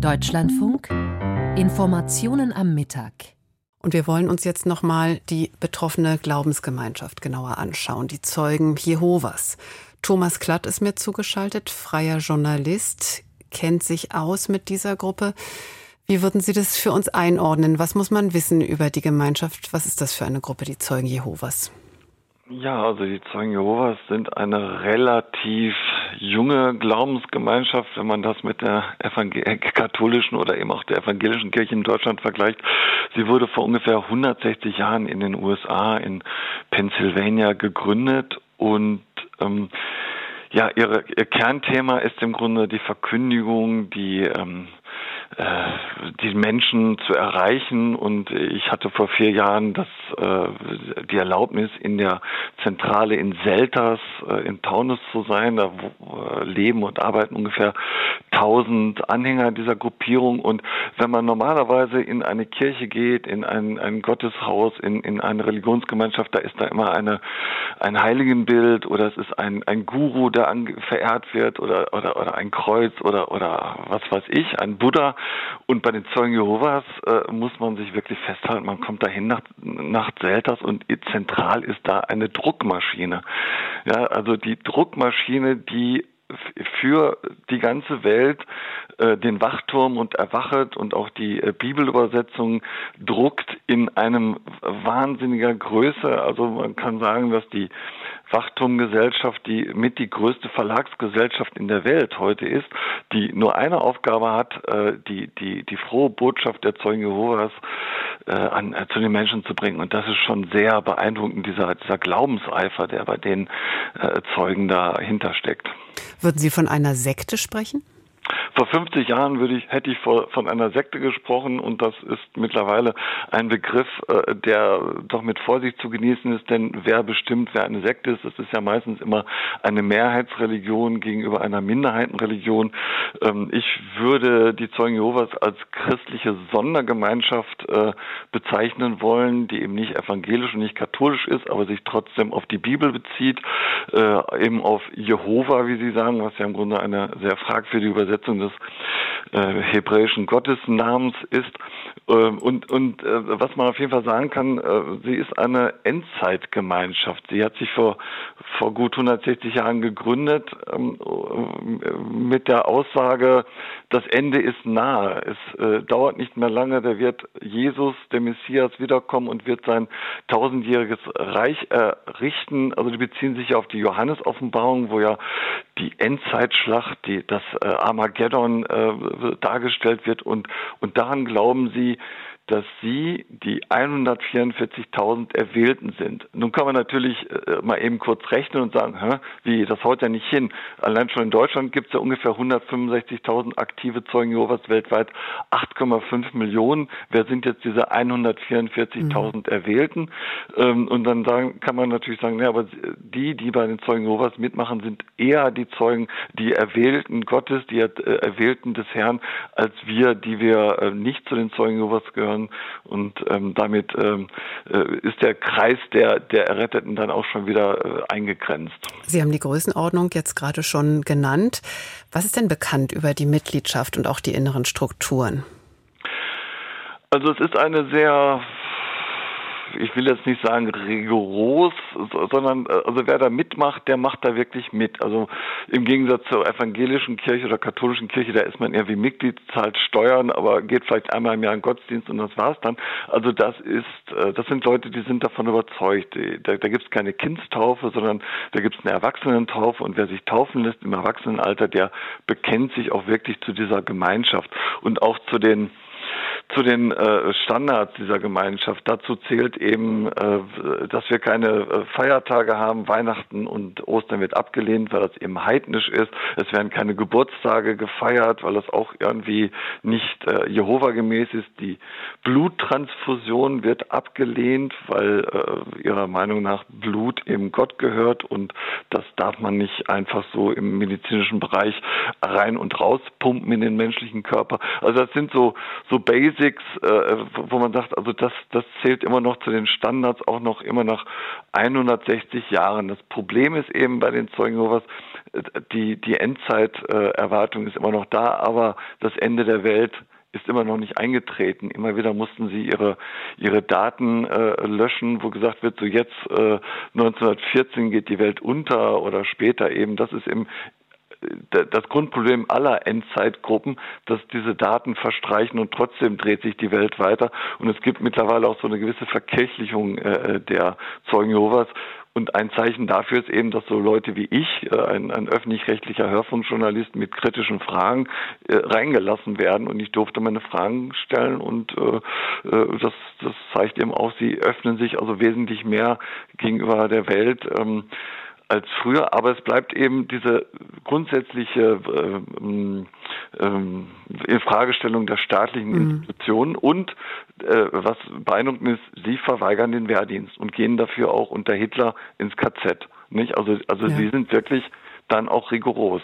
Deutschlandfunk Informationen am Mittag. Und wir wollen uns jetzt nochmal die betroffene Glaubensgemeinschaft genauer anschauen, die Zeugen Jehovas. Thomas Klatt ist mir zugeschaltet, freier Journalist, kennt sich aus mit dieser Gruppe. Wie würden Sie das für uns einordnen? Was muss man wissen über die Gemeinschaft? Was ist das für eine Gruppe, die Zeugen Jehovas? Ja, also die Zeugen Jehovas sind eine relativ junge Glaubensgemeinschaft, wenn man das mit der äh, katholischen oder eben auch der evangelischen Kirche in Deutschland vergleicht. Sie wurde vor ungefähr 160 Jahren in den USA in Pennsylvania gegründet und ähm, ja, ihre, ihr Kernthema ist im Grunde die Verkündigung, die ähm, äh, die Menschen zu erreichen. Und ich hatte vor vier Jahren das, äh, die Erlaubnis, in der Zentrale in Selters äh, in Taunus zu sein. Da äh, leben und arbeiten ungefähr 1000 Anhänger dieser Gruppierung. Und wenn man normalerweise in eine Kirche geht, in ein, ein Gotteshaus, in, in eine Religionsgemeinschaft, da ist da immer eine, ein Heiligenbild oder es ist ein, ein Guru, der an, verehrt wird oder, oder, oder ein Kreuz oder, oder was weiß ich, ein Buddha. Und bei den Zeugen Jehovas äh, muss man sich wirklich festhalten, man kommt dahin nach, nach Zelters und zentral ist da eine Druckmaschine. Ja, also die Druckmaschine, die für die ganze Welt äh, den Wachturm und erwachet und auch die äh, Bibelübersetzung druckt in einem wahnsinniger Größe. Also man kann sagen, dass die Wachturmgesellschaft, die mit die größte Verlagsgesellschaft in der Welt heute ist, die nur eine Aufgabe hat, äh, die, die, die frohe Botschaft der Zeugen Jehovas äh, an, äh, zu den Menschen zu bringen. Und das ist schon sehr beeindruckend, dieser, dieser Glaubenseifer, der bei den äh, Zeugen dahinter steckt. Würden Sie von einer Sekte sprechen? Vor 50 Jahren würde ich, hätte ich von einer Sekte gesprochen und das ist mittlerweile ein Begriff, äh, der doch mit Vorsicht zu genießen ist, denn wer bestimmt, wer eine Sekte ist, das ist ja meistens immer eine Mehrheitsreligion gegenüber einer Minderheitenreligion. Ähm, ich würde die Zeugen Jehovas als christliche Sondergemeinschaft äh, bezeichnen wollen, die eben nicht evangelisch und nicht katholisch ist, aber sich trotzdem auf die Bibel bezieht, äh, eben auf Jehova, wie Sie sagen, was ja im Grunde eine sehr fragwürdige Übersetzung des was äh, hebräischen Gottesnamens ist. Äh, und und äh, was man auf jeden Fall sagen kann, äh, sie ist eine Endzeitgemeinschaft. Sie hat sich vor, vor gut 160 Jahren gegründet ähm, mit der Aussage, das Ende ist nahe. Es äh, dauert nicht mehr lange, da wird Jesus, der Messias, wiederkommen und wird sein tausendjähriges Reich errichten. Also die beziehen sich auf die Johannes-Offenbarung, wo ja die Endzeitschlacht, die, das äh, Armageddon äh, dargestellt wird und, und daran glauben sie, dass sie die 144.000 Erwählten sind. Nun kann man natürlich äh, mal eben kurz rechnen und sagen, hä, wie, das haut ja nicht hin. Allein schon in Deutschland gibt es ja ungefähr 165.000 aktive Zeugen Jehovas weltweit, 8,5 Millionen. Wer sind jetzt diese 144.000 mhm. Erwählten? Ähm, und dann sagen, kann man natürlich sagen, ja, aber die, die bei den Zeugen Jehovas mitmachen, sind eher die Zeugen, die Erwählten Gottes, die äh, Erwählten des Herrn, als wir, die wir äh, nicht zu den Zeugen Jehovas gehören Kindern und ähm, damit ähm, äh, ist der Kreis der, der Erretteten dann auch schon wieder äh, eingegrenzt. Sie haben die Größenordnung jetzt gerade schon genannt. Was ist denn bekannt über die Mitgliedschaft und auch die inneren Strukturen? Also es ist eine sehr ich will jetzt nicht sagen rigoros, sondern äh, also wer da mitmacht, der macht da wirklich mit. Also im Gegensatz zur evangelischen Kirche oder katholischen Kirche, da ist man eher wie Mitglied, zahlt Steuern, aber geht vielleicht einmal im Jahr in Gottesdienst und das war's dann. Also das ist, äh, das sind Leute, die sind davon überzeugt. Da, da gibt es keine Kindstaufe, sondern da gibt es eine Erwachsenentaufe und wer sich taufen lässt im Erwachsenenalter, der bekennt sich auch wirklich zu dieser Gemeinschaft und auch zu den zu den äh, Standards dieser Gemeinschaft. Dazu zählt eben, äh, dass wir keine äh, Feiertage haben. Weihnachten und Ostern wird abgelehnt, weil das eben heidnisch ist. Es werden keine Geburtstage gefeiert, weil das auch irgendwie nicht äh, Jehova gemäß ist. Die Bluttransfusion wird abgelehnt, weil ihrer Meinung nach Blut eben Gott gehört und das darf man nicht einfach so im medizinischen Bereich rein und raus pumpen in den menschlichen Körper. Also das sind so so Basics Basics, äh, wo man sagt, also das, das zählt immer noch zu den Standards, auch noch immer nach 160 Jahren. Das Problem ist eben bei den Zeugen Jehovas, die, die Endzeiterwartung ist immer noch da, aber das Ende der Welt ist immer noch nicht eingetreten. Immer wieder mussten sie ihre ihre Daten äh, löschen, wo gesagt wird, so jetzt äh, 1914 geht die Welt unter oder später eben. Das ist im das Grundproblem aller Endzeitgruppen, dass diese Daten verstreichen und trotzdem dreht sich die Welt weiter. Und es gibt mittlerweile auch so eine gewisse Verkirchlichung äh, der Zeugen Jehovas. Und ein Zeichen dafür ist eben, dass so Leute wie ich, äh, ein, ein öffentlich-rechtlicher Hörfunkjournalist mit kritischen Fragen, äh, reingelassen werden. Und ich durfte meine Fragen stellen. Und äh, äh, das, das zeigt eben auch, sie öffnen sich also wesentlich mehr gegenüber der Welt. Ähm, als früher, aber es bleibt eben diese grundsätzliche äh, äh, Infragestellung der staatlichen mhm. Institutionen und äh, was beeindruckend ist, sie verweigern den Wehrdienst und gehen dafür auch unter Hitler ins KZ. Nicht? Also, also ja. sie sind wirklich dann auch rigoros.